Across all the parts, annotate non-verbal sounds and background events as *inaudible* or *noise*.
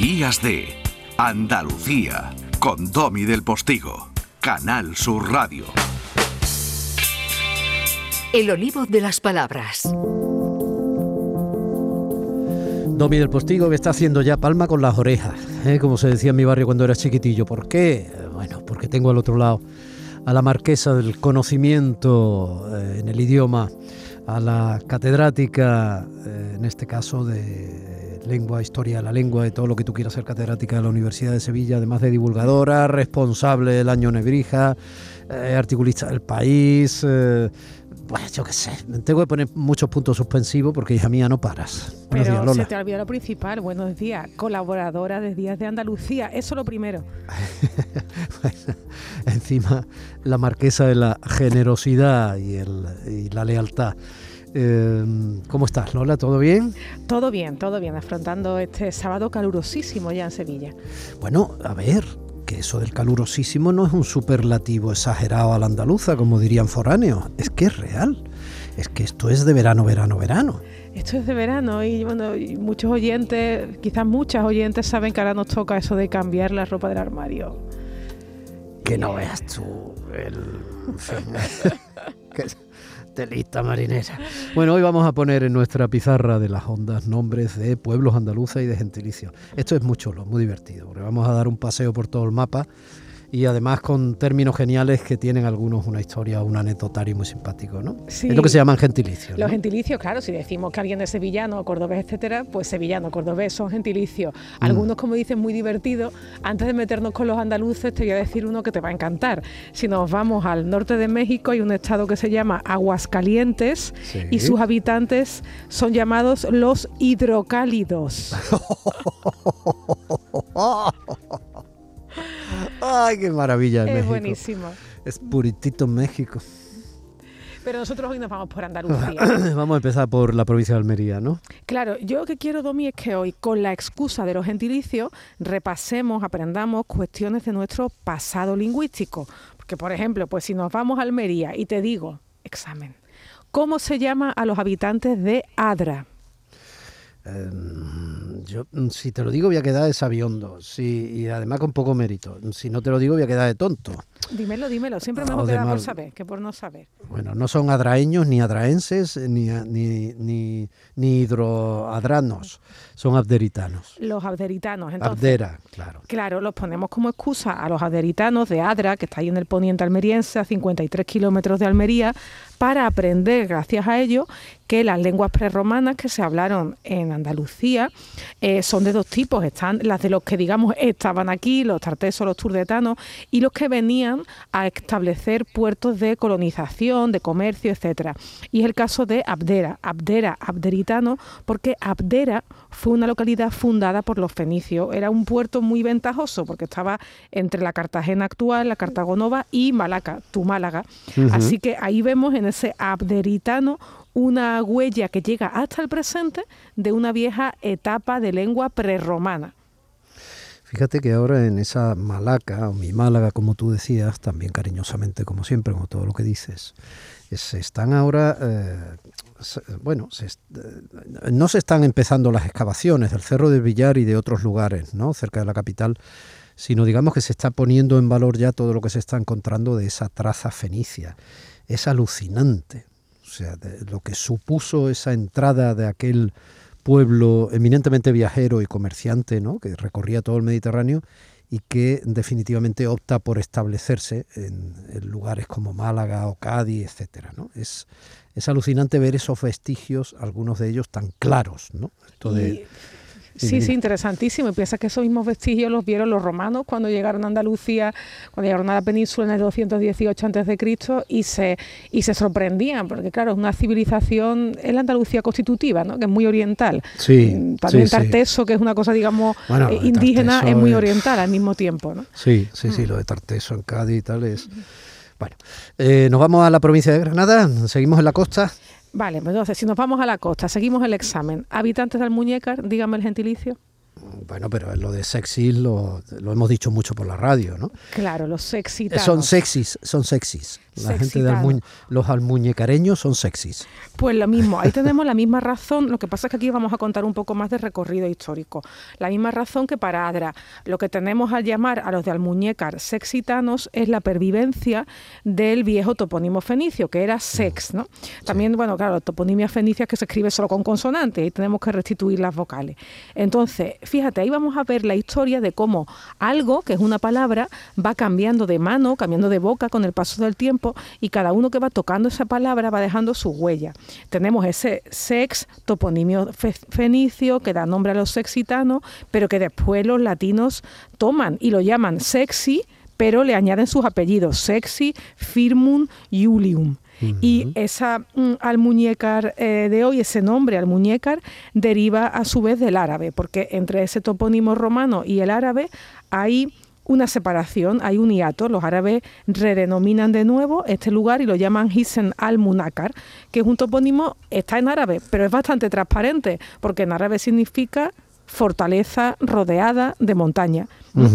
Días de Andalucía con Domi del Postigo, Canal Sur Radio. El olivo de las palabras. Domi del Postigo que está haciendo ya palma con las orejas, ¿eh? como se decía en mi barrio cuando era chiquitillo. ¿Por qué? Bueno, porque tengo al otro lado a la marquesa del conocimiento eh, en el idioma, a la catedrática, eh, en este caso de lengua, historia de la lengua, de todo lo que tú quieras ser catedrática de la Universidad de Sevilla, además de divulgadora, responsable del año Nebrija, eh, articulista del país. pues yo qué sé, tengo que poner muchos puntos suspensivos porque hija mía no paras. Pero se te olvidó lo principal, buenos días, colaboradora de Días de Andalucía, eso lo primero. *laughs* encima la marquesa de la generosidad y, el, la lealtad. Em, ¿Cómo estás, Lola? ¿Todo bien? Todo bien, todo bien, afrontando este sábado calurosísimo ya en Sevilla. Bueno, a ver, que eso del calurosísimo no es un superlativo exagerado a la andaluza, como dirían foráneos, es que es real. Es que esto es de verano, verano, verano. Esto es de verano y bueno, muchos oyentes, quizás muchas oyentes saben que ahora nos toca eso de cambiar la ropa del armario que no veas tú el... *laughs* Telita marinera. Bueno, hoy vamos a poner en nuestra pizarra de las ondas nombres de pueblos andaluces y de gentilicios. Esto es muy chulo, muy divertido, porque vamos a dar un paseo por todo el mapa y además con términos geniales que tienen algunos una historia, un anecdotario muy simpático, ¿no? Es lo que se llaman gentilicios. Los gentilicios, claro, si decimos que alguien es sevillano, cordobés, etcétera, pues sevillano, cordobés son gentilicios. Mm. Algunos, como dicen, muy divertidos. Antes de meternos con los andaluces, te voy a decir uno que te va a encantar. Si nos vamos al norte de México, hay un estado que se llama Aguascalientes y sus habitantes son llamados los hidrocálidos. *laughs* Ay, qué maravilla. Es buenísimo. Es puritito México. Pero nosotros hoy nos vamos por Andalucía. *laughs* vamos a empezar por la provincia de Almería, ¿no? Claro, yo lo que quiero, Domi, es que hoy, con la excusa de los gentilicios, repasemos, aprendamos cuestiones de nuestro pasado lingüístico. Porque, por ejemplo, pues si nos vamos a Almería y te digo, examen, ¿cómo se llama a los habitantes de Adra? Em, yo, mm, si te lo digo, voy a quedar de sabiondo. Sí, y además con poco mérito. Si no te lo digo, voy a quedar de tonto. Dímelo, dímelo. Siempre me quedar por saber que por no saber. Bueno, no son adraeños, ni adraenses, ni, ni, ni, ni hidroadranos. Son abderitanos. Los abderitanos, entonces. Abdera, claro. Claro, los ponemos como excusa a los abderitanos de Adra, que está ahí en el poniente almeriense, a 53 kilómetros de Almería, para aprender, gracias a ello, que las lenguas prerromanas que se hablaron en Andalucía eh, son de dos tipos. Están las de los que, digamos, estaban aquí, los tartesos, los turdetanos, y los que venían a establecer puertos de colonización, de comercio, etcétera. Y es el caso de Abdera, Abdera, abderitano, porque Abdera fue una localidad fundada por los fenicios. Era un puerto muy ventajoso porque estaba entre la Cartagena actual, la Cartagonova y Malaca, tu Málaga. Así que ahí vemos en ese abderitano una huella que llega hasta el presente de una vieja etapa de lengua prerromana. Fíjate que ahora en esa Malaca, o mi Málaga, como tú decías, también cariñosamente, como siempre, como todo lo que dices, se están ahora, eh, bueno, eh, no se están empezando las excavaciones del Cerro del Villar y de otros lugares, ¿no? Cerca de la capital, sino digamos que se está poniendo en valor ya todo lo que se está encontrando de esa traza fenicia. Es alucinante, o sea, lo que supuso esa entrada de aquel pueblo eminentemente viajero y comerciante, ¿no? que recorría todo el Mediterráneo y que definitivamente opta por establecerse en, lugares como Málaga o Cádiz, etcétera, ¿no? Es, es alucinante ver esos vestigios, algunos de ellos tan claros, ¿no? Esto de, Sí, sí, interesantísimo. Y piensa que esos mismos vestigios los vieron los romanos cuando llegaron a Andalucía, cuando llegaron a la península en el 218 a.C. y se, y se sorprendían, porque claro, es una civilización, es la Andalucía constitutiva, ¿no? que es muy oriental. Sí, También Tarteso, que es una cosa, digamos, eh, indígena, es muy oriental al mismo tiempo. ¿no? Sí, sí, sí, lo de Tarteso en Cádiz y tal es... Bueno, eh, nos vamos a la provincia de Granada, seguimos en la costa. Vale, pues entonces, si nos vamos a la costa, seguimos el examen. Habitantes del Muñecar, dígame el gentilicio. Bueno, pero lo de sexy lo, hemos dicho mucho por la radio, ¿no? Claro, los sexy. Son sexys, son sexys. La gente de los almuñecareños son sexys. Pues lo mismo, ahí *laughs* tenemos la misma razón, lo que pasa es que aquí vamos a contar un poco más de recorrido histórico. La misma razón que para Adra. Lo que tenemos al llamar a los de Almuñécar sexitanos es la pervivencia del viejo topónimo fenicio, que era sex, ¿no? También, bueno, claro, toponimia fenicia que se escribe solo con consonantes y tenemos que restituir las vocales. Entonces, fíjate, ahí vamos a ver la historia de cómo algo, que es una palabra, va cambiando de mano, cambiando de boca con el paso del tiempo y cada uno que va tocando esa palabra va dejando su huella. Tenemos ese sex, toponimio fenicio, que da nombre a los sexitanos, pero que después los latinos toman y lo llaman sexy, pero le añaden sus apellidos, sexy, firmum, iulium. Y esa mm, almuñécar eh, de hoy, ese nombre almuñécar, deriva a su vez del árabe, porque entre ese topónimo romano y el árabe hay una separación, hay un hiato. Los árabes redenominan de nuevo este lugar y lo llaman Hisen al-Munakar, que es un topónimo, está en árabe, pero es bastante transparente, porque en árabe significa fortaleza rodeada de montaña.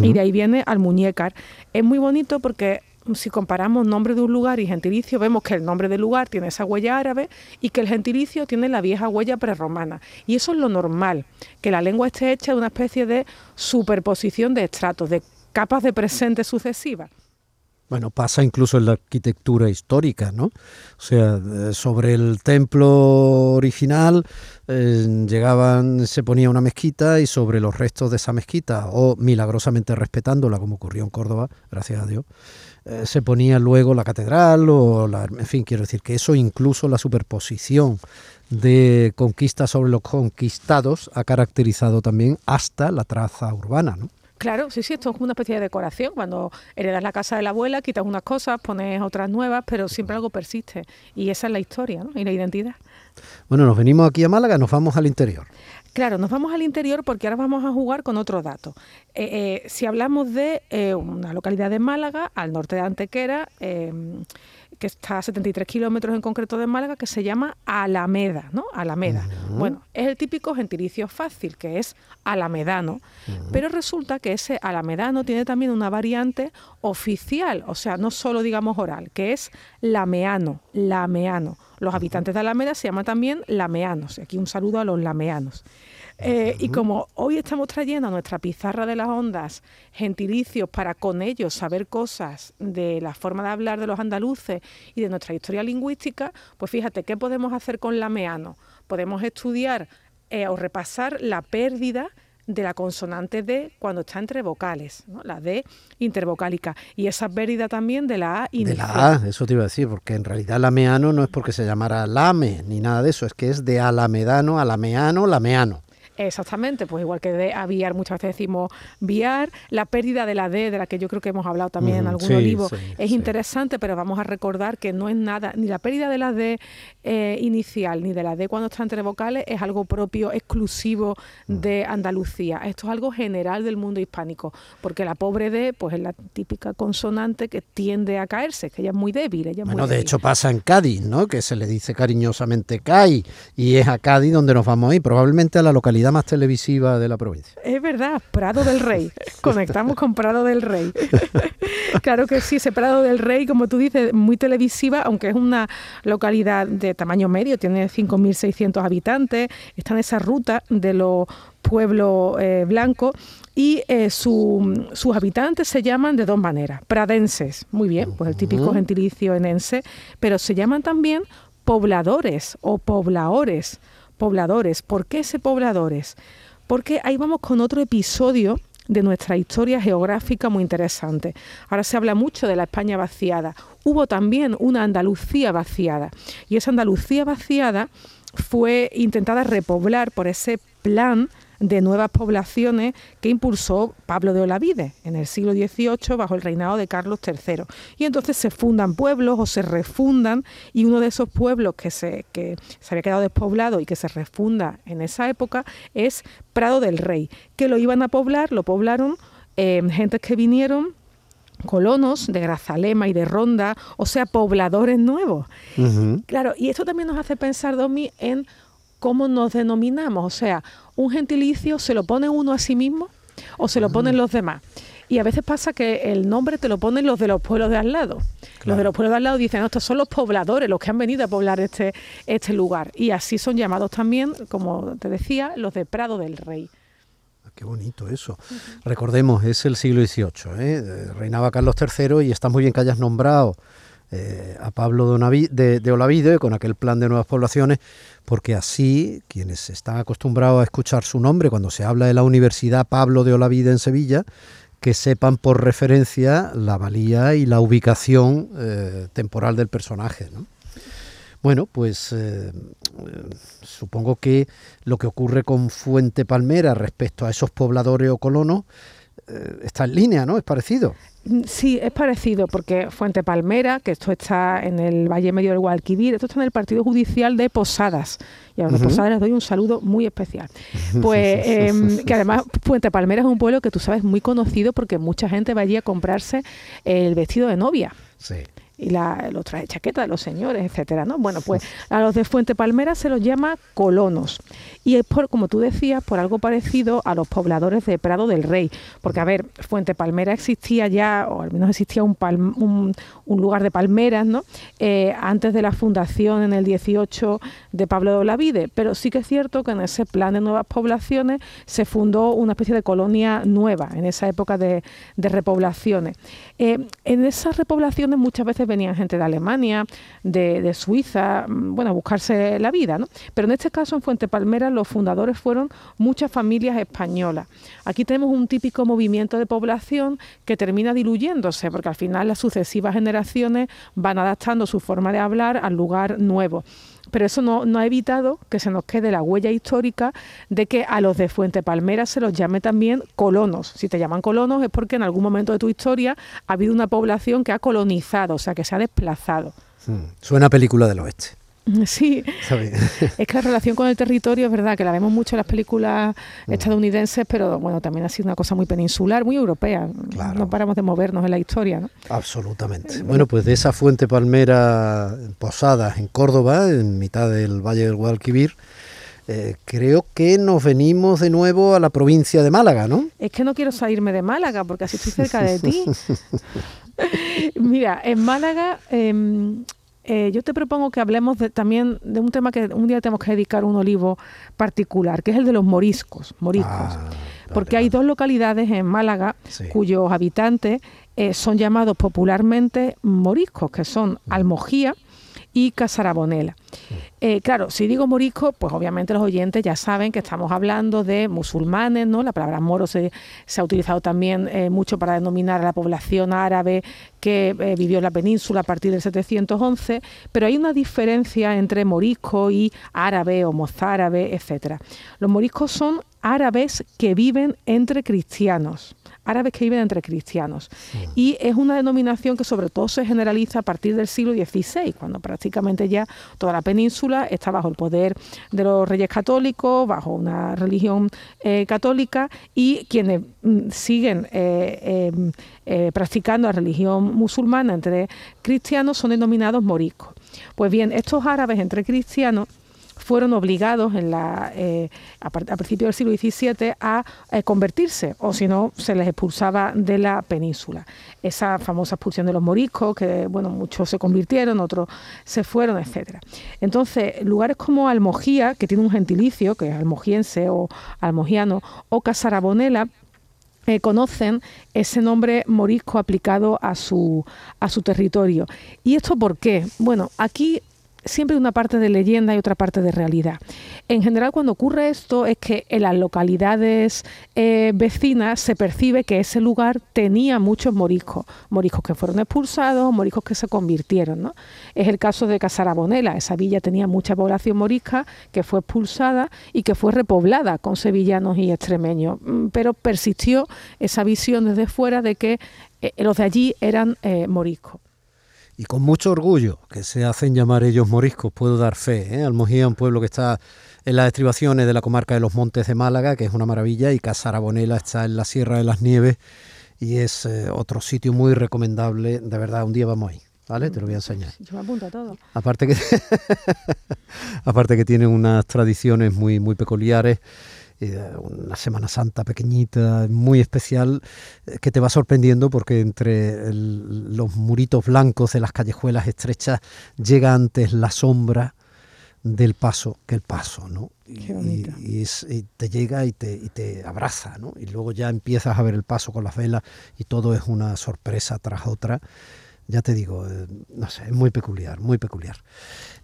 Y de ahí viene al-Muñécar. Es muy bonito porque si comparamos nombre de un lugar y gentilicio, vemos que el nombre del lugar tiene esa huella árabe y que el gentilicio tiene la vieja huella prerromana. Y eso es lo normal, que la lengua esté hecha de una especie de superposición de estratos, de capas de presente sucesivas. Bueno, pasa incluso en la arquitectura histórica, ¿no? O sea, eh, sobre el templo original eh, llegaban, se ponía una mezquita y sobre los restos de esa mezquita, o milagrosamente respetándola, como ocurrió en Córdoba, gracias a Dios, eh, se ponía luego la catedral o la, en fin, quiero decir que eso incluso la superposición de conquistas sobre los conquistados ha caracterizado también hasta la traza urbana, ¿no? Claro, sí, sí, esto es una especie de decoración. Cuando heredas la casa de la abuela, quitas unas cosas, pones otras nuevas, pero siempre algo persiste. Y esa es la historia ¿no? y la identidad. Bueno, nos venimos aquí a Málaga, nos vamos al interior. Claro, nos vamos al interior porque ahora vamos a jugar con otro dato. Eh, eh, si hablamos de eh, una localidad de Málaga, al norte de Antequera, que está a 73 kilómetros en concreto de Málaga, que se llama Alameda, ¿no? Alameda. Bueno, es el típico gentilicio fácil, que es alamedano, pero resulta que ese alamedano tiene también una variante oficial, o sea, no solo digamos oral, que es lameano, lameano. Los habitantes de Alameda se llaman también lameanos. Aquí un saludo a los lameanos. Eh, y como hoy estamos trayendo a nuestra pizarra de las ondas gentilicios para con ellos saber cosas de la forma de hablar de los andaluces y de nuestra historia lingüística, pues fíjate, ¿qué podemos hacer con lameano? Podemos estudiar eh, o repasar la pérdida de la consonante D cuando está entre vocales, la D intervocálica, y esa pérdida también de la A inicial. De la A, eso te iba a decir, porque en realidad lameano no es porque se llamara lame ni nada de eso, es que es de alamedano, alameano, lameano. Exactamente, pues igual que de aviar, muchas veces decimos viar, la pérdida de la D, de la que yo creo que hemos hablado también en algún olivo, es interesante, pero vamos a recordar que no es nada, ni la pérdida de la D eh, inicial, ni de la D cuando está entre vocales, es algo propio, exclusivo mm. de Andalucía. Esto es algo general del mundo hispánico, porque la pobre D, pues es la típica consonante que tiende a caerse, que ella es muy débil. Ella bueno, de hecho pasa en Cádiz, ¿no? Que se le dice cariñosamente CAI, y es a Cádiz donde nos vamos a ir, probablemente a la localidad más televisiva de la provincia. Es verdad, Prado del Rey. *laughs* Conectamos con Prado del Rey. *laughs* claro que sí, ese Prado del Rey, como tú dices, muy televisiva, aunque es una localidad de tamaño medio, tiene 5.600 habitantes, está en esa ruta de los pueblos eh, blancos y eh, sus habitantes se llaman de dos maneras, pradenses, muy bien, pues el típico gentilicio enense, pero se llaman también pobladores o pobladores pobladores. ¿Por qué ese pobladores? Porque ahí vamos con otro episodio de nuestra historia geográfica muy interesante. Ahora se habla mucho de la España vaciada. Hubo también una Andalucía vaciada y esa Andalucía vaciada fue intentada repoblar por ese plan de nuevas poblaciones que impulsó Pablo de Olavide en el siglo XVIII bajo el reinado de Carlos III. Y entonces se fundan pueblos o se refundan y uno de esos pueblos que se, que se había quedado despoblado y que se refunda en esa época es Prado del Rey, que lo iban a poblar, lo poblaron eh, gentes que vinieron colonos de Grazalema y de Ronda, o sea, pobladores nuevos. Claro, y esto también nos hace pensar, Domi, en cómo nos denominamos. O sea, un gentilicio se lo pone uno a sí mismo o se lo ponen los demás. Y a veces pasa que el nombre te lo ponen los de los pueblos de al lado. Los de los pueblos de al lado dicen, no, estos son los pobladores, los que han venido a poblar este, este lugar. Y así son llamados también, como te decía, los de Prado del Rey. Ah, qué bonito eso. Recordemos, es el siglo XVIII, ¿eh? reinaba Carlos III y está muy bien que hayas nombrado eh, a Pablo de, de, Olavide con aquel plan de nuevas poblaciones, porque así quienes están acostumbrados a escuchar su nombre cuando se habla de la Universidad Pablo de Olavide en Sevilla, que sepan por referencia la valía y la ubicación eh, temporal del personaje. Bueno, pues eh, supongo que lo que ocurre con Fuente Palmera respecto a esos pobladores o colonos está en línea, ¿no? Es parecido. Sí, es parecido, porque Fuente Palmera, que esto está en el Valle Medio del Guadalquivir, esto está en el Partido Judicial de Posadas. Y a los Posadas les doy un saludo muy especial. *laughs* Pues em, que además Fuente Palmera es un pueblo que tú sabes muy conocido porque mucha gente va allí a comprarse el vestido de novia. Sí y la, los traje chaqueta de los señores, etcétera, ¿no? Bueno, pues a los de Fuente Palmera se los llama colonos. Y es por, como tú decías, por algo parecido a los pobladores de Prado del Rey. Porque, a ver, Fuente Palmera existía ya, o al menos existía un, un, lugar de palmeras, ¿no? Eh, antes de la fundación en el 18 de Pablo de Olavide. Pero sí que es cierto que en ese plan de nuevas poblaciones se fundó una especie de colonia nueva, en esa época de, de repoblaciones. Eh, en esas repoblaciones muchas veces venían gente de Alemania, de, Suiza, mm, bueno, a buscarse la vida, ¿no? Pero en este caso, en Fuente Palmera, los fundadores fueron muchas familias españolas. Aquí tenemos un típico movimiento de población que termina diluyéndose, porque al final las sucesivas generaciones van adaptando su forma de hablar al lugar nuevo pero eso no, ha evitado que se nos quede la huella histórica de que a los de Fuente Palmera se los llame también colonos. Si te llaman colonos es porque en algún momento de tu historia ha habido una población que ha colonizado, o sea, que se ha desplazado. Hmm. Suena película del oeste. *laughs* Sí, *laughs* es que la relación con el territorio es verdad que la vemos mucho en las películas mm. estadounidenses, pero bueno, también ha sido una cosa muy peninsular, muy europea. No paramos de movernos en la historia. ¿no? Absolutamente. Bueno, pues de esa fuente palmera posada en Córdoba, en mitad del Valle del Guadalquivir, eh, creo que nos venimos de nuevo a la provincia de Málaga, ¿no? Es que no quiero salirme de Málaga porque así estoy cerca de *laughs* ti. Mira, en Málaga em, eh, yo te propongo que hablemos también de un tema que un día tenemos que dedicar un olivo particular, que es el de los moriscos. moriscos. Ah, porque hay dos localidades en Málaga cuyos habitantes eh, son llamados popularmente moriscos, que son mm. Almojía y Casarabonela. Eh, claro, si digo morisco, pues obviamente los oyentes ya saben que estamos hablando de musulmanes, ¿no? La palabra moro se, ha utilizado también eh, mucho para denominar a la población árabe que eh, vivió en la península a partir del 711, pero hay una diferencia entre morisco y árabe o mozárabe, etcétera. Los moriscos son árabes que viven entre cristianos árabes que viven entre cristianos. Y es una denominación que sobre todo se generaliza a partir del siglo XVI, cuando prácticamente ya toda la península está bajo el poder de los reyes católicos, bajo una religión eh, católica y quienes mm, siguen eh, em, eh, practicando la religión musulmana entre cristianos son denominados moriscos. Pues bien, estos árabes entre cristianos fueron obligados en la, eh, a, principios del siglo XVII a eh, convertirse, o si no, se les expulsaba de la península. Esa famosa expulsión de los moriscos, que bueno, muchos se convirtieron, otros se fueron, etcétera. Entonces, lugares como Almojía, que tiene un gentilicio, que es almojiense o almogiano, o Casarabonela, eh, conocen ese nombre morisco aplicado a su, a su territorio. ¿Y esto por qué? Bueno, aquí siempre una parte de leyenda y otra parte de realidad. En general, cuando ocurre esto es que en las localidades eh, vecinas se percibe que ese lugar tenía muchos moriscos, moriscos que fueron expulsados, moriscos que se convirtieron. ¿no? Es el caso de Casarabonela, esa villa tenía mucha población morisca que fue expulsada y que fue repoblada con sevillanos y extremeños, mm, pero persistió esa visión desde fuera de que eh, los de allí eran eh, moriscos y con mucho orgullo que se hacen llamar ellos moriscos, puedo dar fe. ¿eh? Almojía, un pueblo que está en las estribaciones de la comarca de los Montes de Málaga, que es una maravilla, y Casarabonela está en la Sierra de las Nieves y es eh, otro sitio muy recomendable. De verdad, un día vamos ahí. ¿Vale? Te lo voy a enseñar. Yo me apunto a todo. Aparte que, *laughs* aparte que tiene unas tradiciones muy, muy peculiares una Semana Santa pequeñita, muy especial, eh, que te va sorprendiendo porque entre los muritos blancos de las callejuelas estrechas llega antes la sombra del paso que el paso, ¿no? Y, te llega y te, y te abraza, ¿no? Y luego ya empiezas a ver el paso con las velas y todo es una sorpresa tras otra ya te digo, eh, no sé, es muy peculiar, muy peculiar.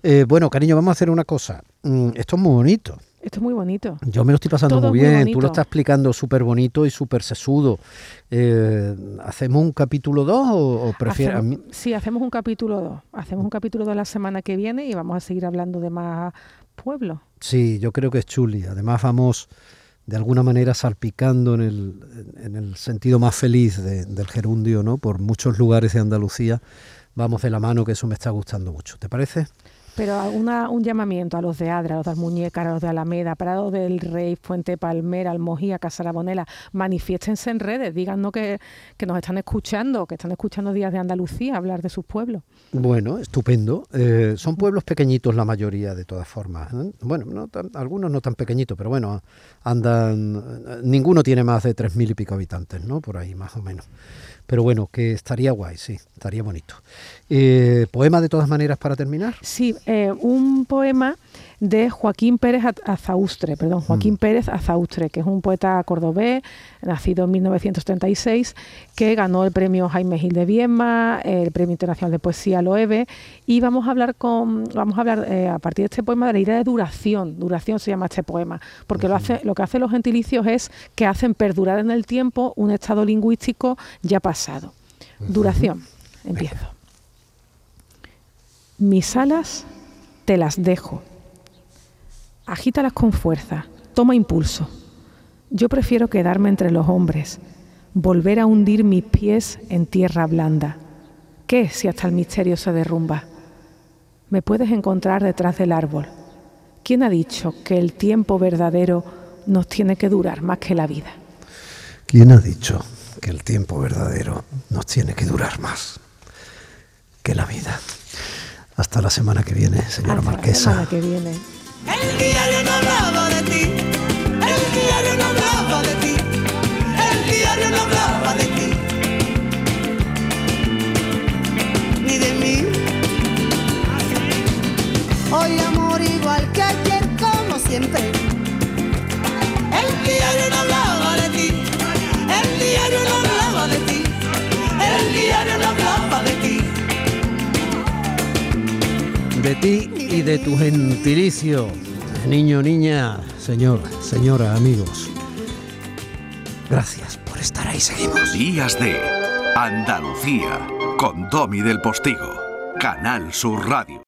Eh, bueno, cariño, vamos a hacer una cosa. Mm, esto es muy bonito. Esto es muy bonito. Yo me lo estoy pasando muy bien. Tú lo estás explicando súper bonito y súper sesudo. Eh, ¿Hacemos un capítulo 2 o, prefieres? Sí, hacemos un capítulo 2. Hacemos un capítulo 2 la semana que viene y vamos a seguir hablando de más pueblos. Sí, yo creo que es chuli. Además, vamos de alguna manera salpicando en el, en el sentido más feliz del gerundio, ¿no? Por muchos lugares de Andalucía vamos de la mano, que eso me está gustando mucho. ¿Te parece? Pero un llamamiento a los de Adra, a los de Almuñécar, a los de Alameda, Prado del Rey, Fuente Palmera, Almojía, Casarabonela, manifiéstense en redes, díganos que, que nos están escuchando, que están escuchando Días de Andalucía hablar de sus pueblos. Bueno, estupendo. Eh, son pueblos pequeñitos la mayoría, de todas formas. ¿eh? Bueno, no algunos no tan pequeñitos, pero bueno, andan. Ninguno tiene más de tres mil y pico habitantes, ¿no? Por ahí, más o menos. Pero bueno, que estaría guay, sí, estaría bonito. Eh, ¿Poema de todas maneras para terminar? Sí, eh, un poema de Joaquín Pérez Azaustre, perdón, Joaquín mm. Pérez Azaustre, que es un poeta cordobés, nacido en 1936, que ganó el premio Jaime Gil de Viedma, el premio internacional de poesía Loewe, y vamos a hablar con, vamos a hablar eh, a partir de este poema de la idea de duración, duración se llama este poema, porque lo hace, lo que hacen los gentilicios es que hacen perdurar en el tiempo un estado lingüístico ya pasado. Duración, empiezo. Mis alas te las dejo Agítalas con fuerza, toma impulso. Yo prefiero quedarme entre los hombres, volver a hundir mis pies en tierra blanda. ¿Qué si hasta el misterio se derrumba? Me puedes encontrar detrás del árbol. ¿Quién ha dicho que el tiempo verdadero nos tiene que durar más que la vida? ¿Quién ha dicho que el tiempo verdadero nos tiene que durar más que la vida? Hasta la semana que viene, señora Hasta Marquesa. La semana que viene. El diario no hablaba de ti, el diario no hablaba de ti, el diario no hablaba de ti, ni de mí. Hoy amor igual que ayer, como siempre. El diario no hablaba de ti, el diario no hablaba de ti, el diario no hablaba de ti. De ti de tu gentilicio. Niño, niña, señor, señora, amigos. Gracias por estar ahí. Seguimos. Días de Andalucía con Domi del Postigo. Canal Sur Radio.